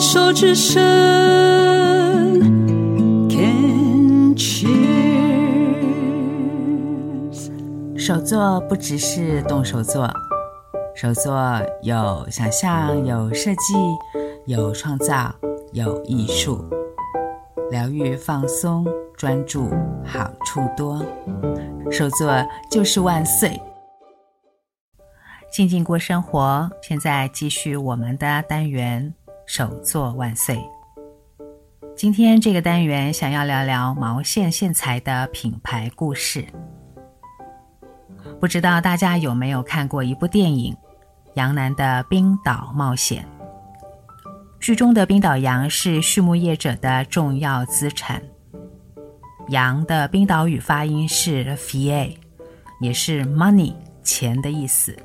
手之伸，Can cheers。手作不只是动手做，手作有想象，有设计，有创造，有艺术，疗愈、放松、专注，好处多。手作就是万岁。静静过生活，现在继续我们的单元“手作万岁”。今天这个单元想要聊聊毛线线材的品牌故事。不知道大家有没有看过一部电影《羊男的冰岛冒险》？剧中的冰岛羊是畜牧业者的重要资产。羊的冰岛语发音是 “fie”，也是 “money” 钱的意思。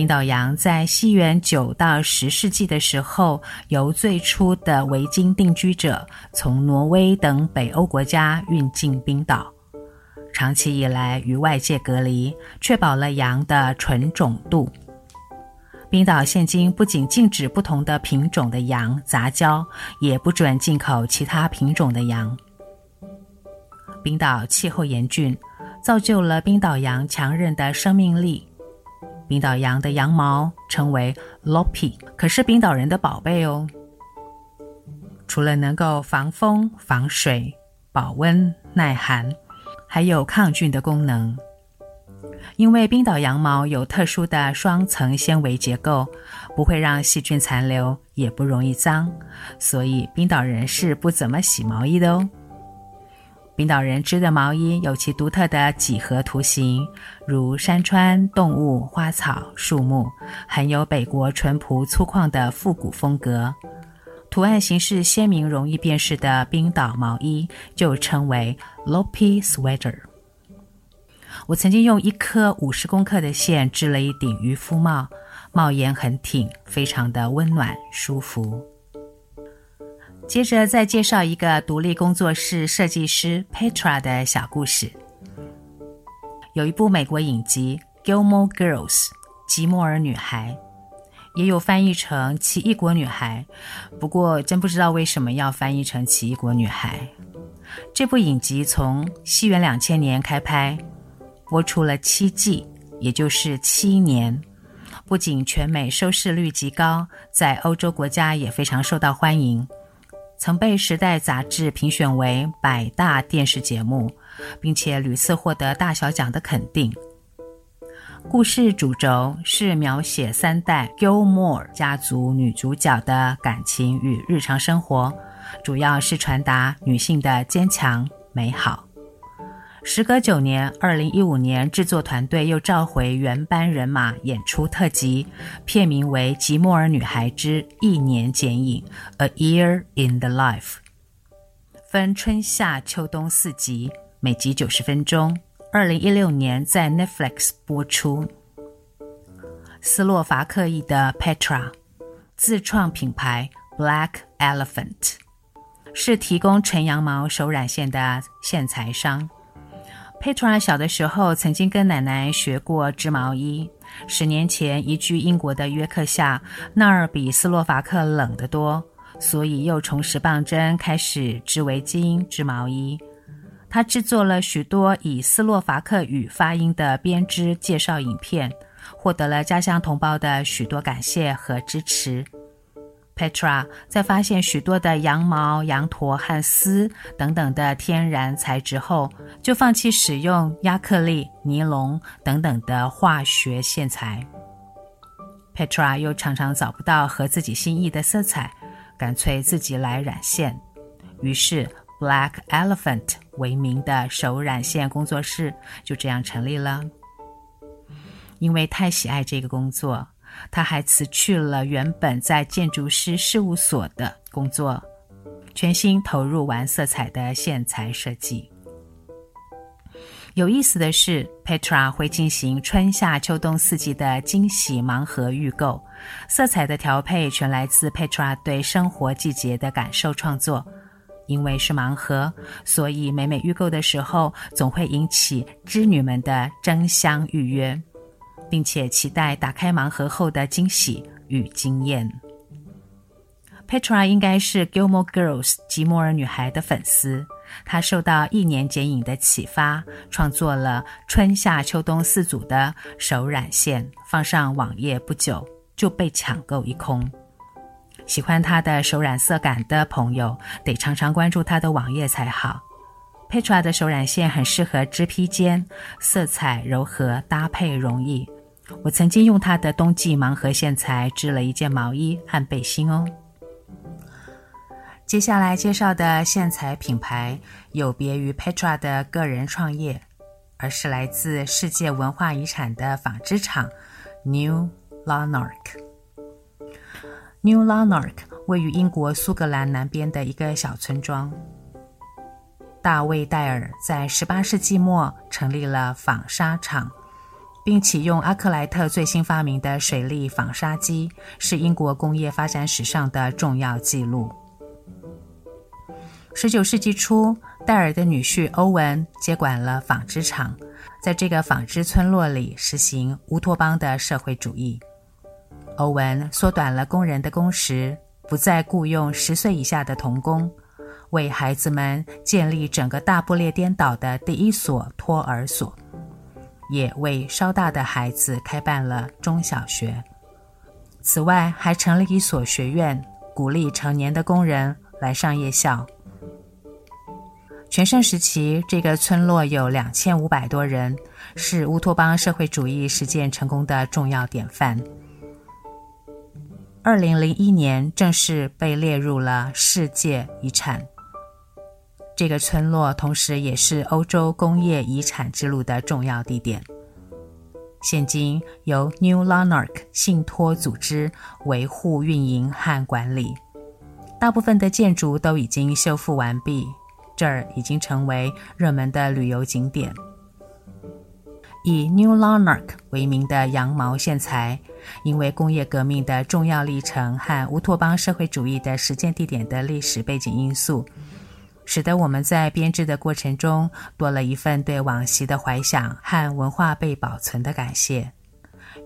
冰岛羊在西元九到十世纪的时候，由最初的维京定居者从挪威等北欧国家运进冰岛，长期以来与外界隔离，确保了羊的纯种度。冰岛现今不仅禁止不同的品种的羊杂交，也不准进口其他品种的羊。冰岛气候严峻，造就了冰岛羊强韧的生命力。冰岛羊的羊毛称为 Loppi，可是冰岛人的宝贝哦。除了能够防风、防水、保温、耐寒，还有抗菌的功能。因为冰岛羊毛有特殊的双层纤维结构，不会让细菌残留，也不容易脏，所以冰岛人是不怎么洗毛衣的哦。冰岛人织的毛衣有其独特的几何图形，如山川、动物、花草、树木，很有北国淳朴粗犷的复古风格。图案形式鲜明、容易辨识的冰岛毛衣就称为 Lopi Sweater。我曾经用一颗五十公克的线织了一顶渔夫帽，帽檐很挺，非常的温暖舒服。接着再介绍一个独立工作室设计师 Petra 的小故事。有一部美国影集《Gilmore Girls》吉莫尔女孩，也有翻译成《奇异国女孩》，不过真不知道为什么要翻译成《奇异国女孩》。这部影集从西元两千年开拍，播出了七季，也就是七年。不仅全美收视率极高，在欧洲国家也非常受到欢迎。曾被《时代》杂志评选为百大电视节目，并且屡次获得大小奖的肯定。故事主轴是描写三代 Gilmore 家族女主角的感情与日常生活，主要是传达女性的坚强美好。时隔九年，二零一五年，制作团队又召回原班人马演出特辑，片名为《吉莫尔女孩之一年剪影》（A Year in the Life），分春夏秋冬四集，每集九十分钟。二零一六年在 Netflix 播出。斯洛伐克裔的 Petra 自创品牌 Black Elephant，是提供纯羊毛手染线的线材商。Petra 小的时候曾经跟奶奶学过织毛衣。十年前移居英国的约克夏，那儿比斯洛伐克冷得多，所以又重拾棒针，开始织围巾、织毛衣。他制作了许多以斯洛伐克语发音的编织介绍影片，获得了家乡同胞的许多感谢和支持。Petra 在发现许多的羊毛、羊驼和丝等等的天然材质后，就放弃使用亚克力、尼龙等等的化学线材。Petra 又常常找不到合自己心意的色彩，干脆自己来染线。于是，Black Elephant 为名的手染线工作室就这样成立了。因为太喜爱这个工作。他还辞去了原本在建筑师事务所的工作，全心投入玩色彩的线材设计。有意思的是，Petra 会进行春夏秋冬四季的惊喜盲盒预购，色彩的调配全来自 Petra 对生活季节的感受创作。因为是盲盒，所以每每预购的时候，总会引起织女们的争相预约。并且期待打开盲盒后的惊喜与惊艳。Petra 应该是 Gilmore Girls 吉摩尔女孩的粉丝。她受到一年剪影的启发，创作了春夏秋冬四组的手染线，放上网页不久就被抢购一空。喜欢她的手染色感的朋友，得常常关注她的网页才好。Petra 的手染线很适合织披肩，色彩柔和，搭配容易。我曾经用她的冬季盲盒线材织了一件毛衣和背心哦。接下来介绍的线材品牌有别于 Petra 的个人创业，而是来自世界文化遗产的纺织厂 New Lanark。New Lanark 位于英国苏格兰南边的一个小村庄。大卫戴尔在18世纪末成立了纺纱厂，并启用阿克莱特最新发明的水力纺纱机，是英国工业发展史上的重要记录。十九世纪初，戴尔的女婿欧文接管了纺织厂，在这个纺织村落里实行乌托邦的社会主义。欧文缩短了工人的工时，不再雇佣十岁以下的童工，为孩子们建立整个大不列颠岛的第一所托儿所，也为稍大的孩子开办了中小学。此外，还成立一所学院，鼓励成年的工人来上夜校。全盛时期，这个村落有两千五百多人，是乌托邦社会主义实践成功的重要典范。二零零一年正式被列入了世界遗产。这个村落同时也是欧洲工业遗产之路的重要地点。现今由 New Lanark 信托组织维护、运营和管理，大部分的建筑都已经修复完毕。这儿已经成为热门的旅游景点。以 New Lanark 为名的羊毛线材，因为工业革命的重要历程和乌托邦社会主义的实践地点的历史背景因素，使得我们在编织的过程中多了一份对往昔的怀想和文化被保存的感谢。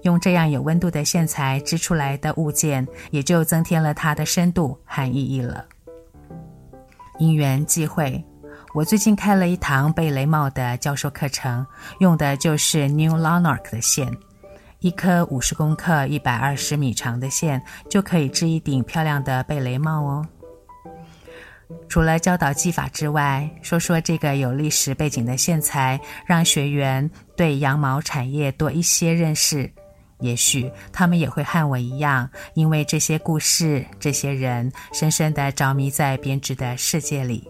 用这样有温度的线材织出来的物件，也就增添了它的深度和意义了。因缘际会，我最近开了一堂贝雷帽的教授课程，用的就是 New Lanark 的线，一颗五十公克、一百二十米长的线就可以织一顶漂亮的贝雷帽哦。除了教导技法之外，说说这个有历史背景的线材，让学员对羊毛产业多一些认识。也许他们也会和我一样，因为这些故事、这些人，深深的着迷在编织的世界里。